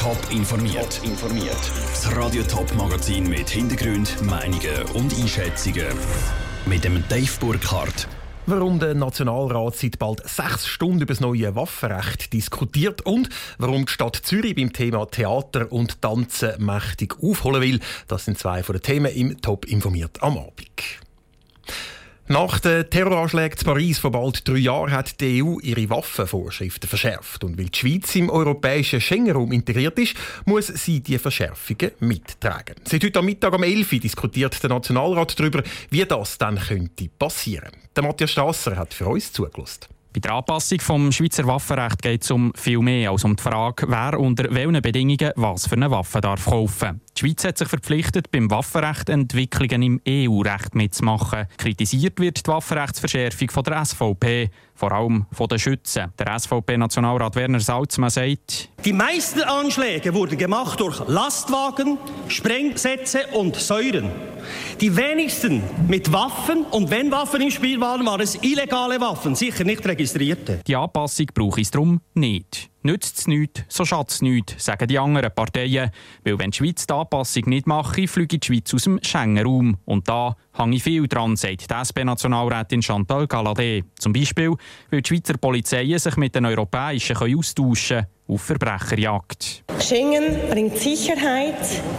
Top informiert. informiert. Das Radio Top Magazin mit Hintergrund, Meinungen und Einschätzungen mit dem Dave Burkhardt. Warum der Nationalrat seit bald sechs Stunden über das neue Waffenrecht diskutiert und warum die Stadt Zürich beim Thema Theater und Tanzen mächtig aufholen will, das sind zwei von den Themen im Top informiert am Abend. Nach den Terroranschlägen in Paris vor bald drei Jahren hat die EU ihre Waffenvorschriften verschärft. Und weil die Schweiz im europäischen Schengen-Raum integriert ist, muss sie die Verschärfungen mittragen. Seit heute am Mittag um 11 Uhr diskutiert der Nationalrat darüber, wie das dann könnte passieren. Der Matthias Strasser hat für uns zugelassen. Bei der Anpassung des Schweizer Waffenrechts geht es um viel mehr als um die Frage, wer unter welchen Bedingungen was für eine Waffe darf kaufen Die Schweiz hat sich verpflichtet, beim Waffenrecht Entwicklungen im EU-Recht mitzumachen. Kritisiert wird die Waffenrechtsverschärfung von der SVP vor allem von den Schützen. Der SVP-Nationalrat Werner Salzmann sagt, die meisten Anschläge wurden gemacht durch Lastwagen, Sprengsätze und Säuren. Die wenigsten mit Waffen und wenn Waffen im Spiel waren, waren es illegale Waffen, sicher nicht registrierte. Die Anpassung brauche ich darum nicht. Nützt es nichts, so schadet es nichts, sagen die anderen Parteien. Weil wenn die Schweiz die Anpassung nicht mache, fliege die Schweiz aus dem Schengen-Raum. Und da hänge viel dran, sagt die SP-Nationalrätin Chantal Galadé. Zum Beispiel, weil die Schweizer Polizeien sich mit den europäischen austauschen können auf Verbrecherjagd. Schengen bringt Sicherheit.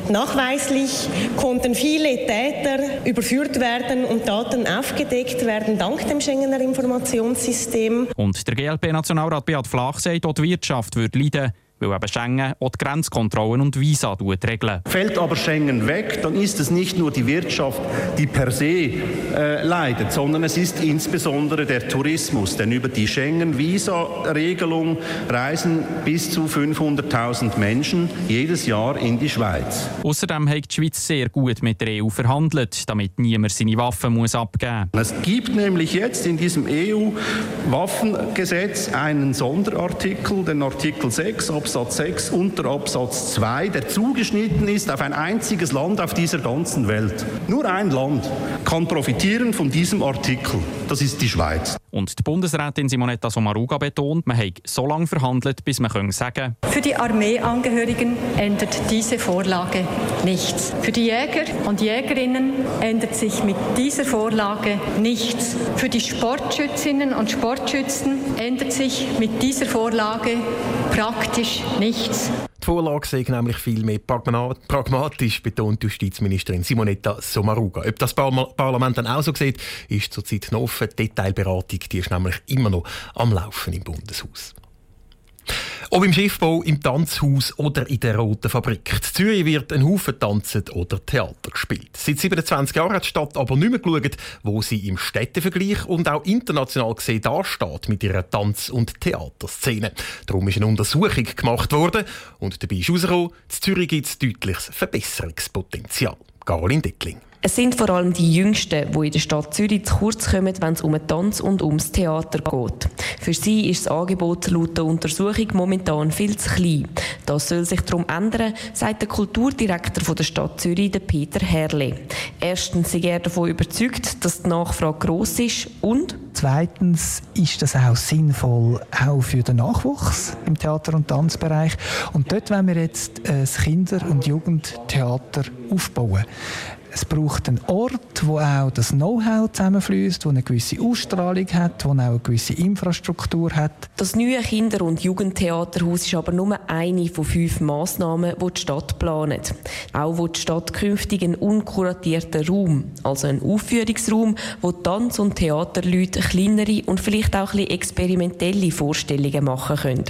Nachweislich konnten viele Täter überführt werden und Daten aufgedeckt werden dank dem Schengener Informationssystem. Und der GLP-Nationalrat Beat Flach sagt, auch die Wirtschaft würde leiden weil eben Schengen auch die Grenzkontrollen und Visa regeln. Fällt aber Schengen weg, dann ist es nicht nur die Wirtschaft, die per se äh, leidet, sondern es ist insbesondere der Tourismus. Denn über die Schengen-Visa-Regelung reisen bis zu 500.000 Menschen jedes Jahr in die Schweiz. Außerdem hat die Schweiz sehr gut mit der EU verhandelt, damit niemand seine Waffen muss abgeben muss. Es gibt nämlich jetzt in diesem EU-Waffengesetz einen Sonderartikel, den Artikel 6 Absatz Absatz 6 unter Absatz 2, der zugeschnitten ist auf ein einziges Land auf dieser ganzen Welt. Nur ein Land kann profitieren von diesem Artikel. Das ist die Schweiz. Und die Bundesrätin Simonetta Sommaruga betont, man habe so lange verhandelt, bis man sagen Für die Armeeangehörigen ändert diese Vorlage nichts. Für die Jäger und Jägerinnen ändert sich mit dieser Vorlage nichts. Für die Sportschützinnen und Sportschützen ändert sich mit dieser Vorlage praktisch nichts. Die Vorlage sei nämlich viel mehr pragmatisch, betont Justizministerin Simonetta Sommaruga. Ob das Parlament dann auch so sieht, ist zurzeit noch offen. Die Detailberatung die ist nämlich immer noch am Laufen im Bundeshaus. Ob im Schiffbau, im Tanzhaus oder in der Roten Fabrik. In Zürich wird ein Haufen tanzen oder Theater gespielt. Seit 27 Jahren hat die Stadt aber nicht mehr geschaut, wo sie im Städtevergleich und auch international gesehen dasteht mit ihrer Tanz- und Theaterszene. Darum ist eine Untersuchung gemacht worden und dabei ist herausgekommen, in Zürich gibt es deutliches Verbesserungspotenzial. Caroline Deckling. Es sind vor allem die Jüngsten, die in der Stadt Zürich zu kurz kommen, wenn es um den Tanz und ums Theater geht. Für sie ist das Angebot laut der Untersuchung momentan viel zu klein. Das soll sich darum ändern, sagt der Kulturdirektor der Stadt Zürich, Peter Herle. Erstens ist er davon überzeugt, dass die Nachfrage gross ist und Zweitens ist das auch sinnvoll auch für den Nachwuchs im Theater- und Tanzbereich. Und dort wollen wir jetzt ein Kinder- und Jugendtheater aufbauen. Es braucht einen Ort, wo auch das Know-how zusammenfließt, wo eine gewisse Ausstrahlung hat, wo auch eine gewisse Infrastruktur hat. Das neue Kinder- und Jugendtheaterhaus ist aber nur eine von fünf Massnahmen, die die Stadt plant. Auch wo die Stadt künftig einen unkuratierten Raum, also einen Aufführungsraum, wo Tanz- und Theaterleute kleinere und vielleicht auch ein experimentelle Vorstellungen machen können.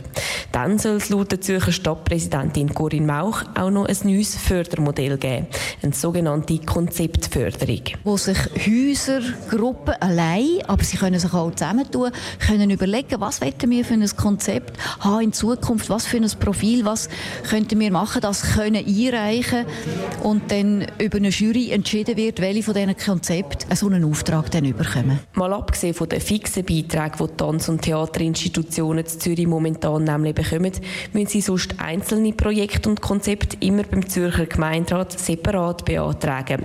Dann soll es laut der Zürcher Stadtpräsidentin Corinne Mauch auch noch ein neues Fördermodell geben, eine sogenannte Konzeptförderung. Wo sich Häuser, Gruppen allein, aber sie können sich auch zusammentun, können überlegen, was wollen wir für ein Konzept haben in Zukunft, was für ein Profil, was könnten wir machen, das können einreichen und dann über eine Jury entschieden wird, welche von diesen Konzepten so einen Auftrag dann überkommen. Mal abgesehen von den fixen Beiträgen, die Tanz- und Theaterinstitutionen in Zürich momentan nämlich bekommen, müssen sie sonst einzelne Projekte und Konzepte immer beim Zürcher Gemeinderat separat beantragen.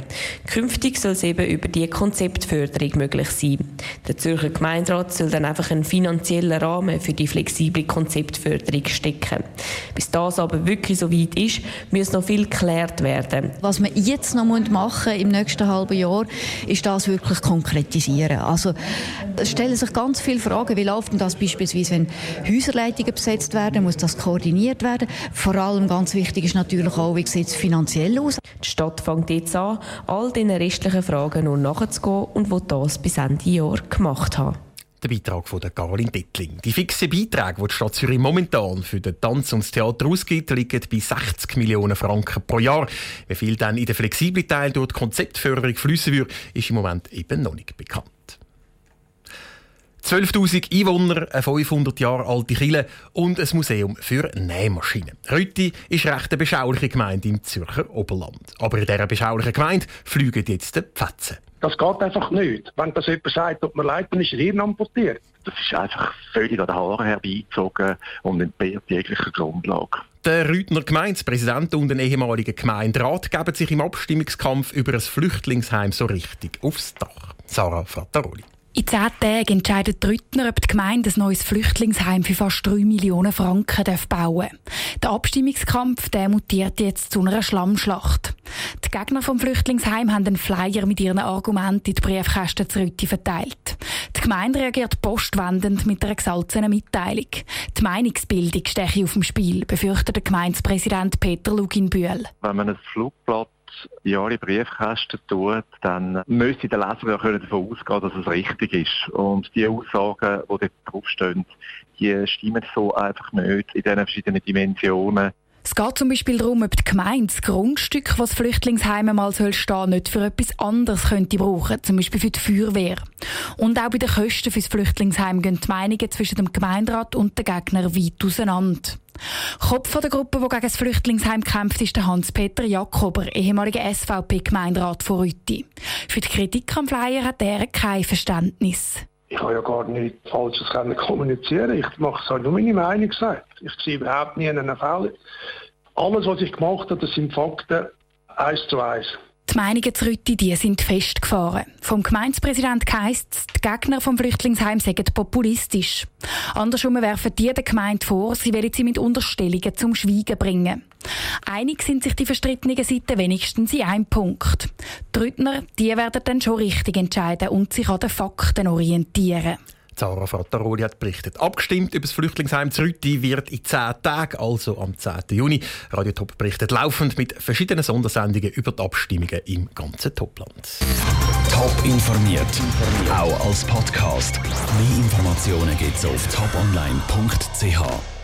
Künftig soll es eben über die Konzeptförderung möglich sein. Der Zürcher Gemeinderat soll dann einfach einen finanziellen Rahmen für die flexible Konzeptförderung stecken. Bis das aber wirklich so weit ist, muss noch viel geklärt werden. Was wir jetzt noch machen im nächsten halben Jahr, ist das wirklich konkretisieren. Also es stellen sich ganz viele Fragen. Wie läuft denn das beispielsweise, wenn Häuserleitungen besetzt werden? Muss das koordiniert werden? Vor allem ganz wichtig ist natürlich auch, wie sieht es finanziell aus? Die Stadt fängt jetzt an, all diesen restlichen Fragen nur nachzugehen und will das bis Ende Jahr gemacht haben. Der Beitrag von der Caroline Dettling. Die fixen Beiträge, die die Stadt Zürich momentan für den Tanz und das Theater ausgibt, liegen bei 60 Millionen Franken pro Jahr. Wie viel dann in den flexiblen Teil durch die Konzeptförderung fließen würde, ist im Moment eben noch nicht bekannt. 12.000 Einwohner, eine 500 Jahre alte Kille und ein Museum für Nähmaschinen. Rütti ist recht eine beschauliche Gemeinde im Zürcher Oberland. Aber in dieser beschaulichen Gemeinde fliegen jetzt die Pfätze. Das geht einfach nicht. Wenn das jemand sagt, tut mir leid, dann ist er Hirn amputiert. Das ist einfach völlig an den Haaren herbeizogen und entbehrt jeglicher Grundlage. Der Rüthner Gemeindepräsident und ein ehemaliger Gemeinderat geben sich im Abstimmungskampf über ein Flüchtlingsheim so richtig aufs Dach. Sarah Frattaroli. In zehn Tagen entscheidet Rüttner, ob die Gemeinde ein neues Flüchtlingsheim für fast 3 Millionen Franken bauen darf. Der Abstimmungskampf der mutiert jetzt zu einer Schlammschlacht. Die Gegner vom Flüchtlingsheim haben einen Flyer mit ihren Argumenten in die Briefkästen zu Rütti verteilt. Die Gemeinde reagiert postwendend mit einer gesalzenen Mitteilung. Die Meinungsbildung steche auf dem Spiel, befürchtet der Gemeindepräsident Peter Lugin-Bühl. Wenn man ein Flugblatt in alle Briefkästen tut, dann müsste der Leser ja davon ausgehen, dass es richtig ist. Und die Aussagen, die dort draufstehen, die stimmen so einfach nicht in diesen verschiedenen Dimensionen. Es geht zum Beispiel darum, ob die Gemeinde das Grundstück, das das Flüchtlingsheim mal soll stehen, nicht für etwas anderes könnte brauchen, zum Beispiel für die Feuerwehr. Und auch bei den Kosten für das Flüchtlingsheim gehen die Meinungen zwischen dem Gemeinderat und den Gegnern weit auseinander. Kopf der Gruppe, die gegen das Flüchtlingsheim kämpft, ist Hans-Peter Jakober, ehemaliger SVP-Gemeinderat von Rütti. Für die Kritik am Flyer hat er kein Verständnis. Ich habe ja gar nichts Falsches kommunizieren. Ich mache es halt nur meine Meinung. Ich sehe überhaupt nie einen Fehler. Alles, was ich gemacht habe, das sind Fakten eins zu eins. Meinungen zu Rütti, die sind festgefahren. Vom Gemeindepräsident heisst es, die Gegner vom Flüchtlingsheim seien populistisch. Andersrum werfen die der Gemeinde vor, sie wollen sie mit Unterstellungen zum Schweigen bringen. Einig sind sich die verstrittenen Seiten wenigstens in einem Punkt. Die Rüttner, die werden dann schon richtig entscheiden und sich an den Fakten orientieren. Zara Frattaroli hat berichtet. Abgestimmt über das Flüchtlingsheim Zrütti wird in zehn Tagen, also am 10. Juni. Radio Top berichtet laufend mit verschiedenen Sondersendungen über die Abstimmungen im ganzen Topland. Top informiert, auch als Podcast. Mehr Informationen gibt es auf toponline.ch.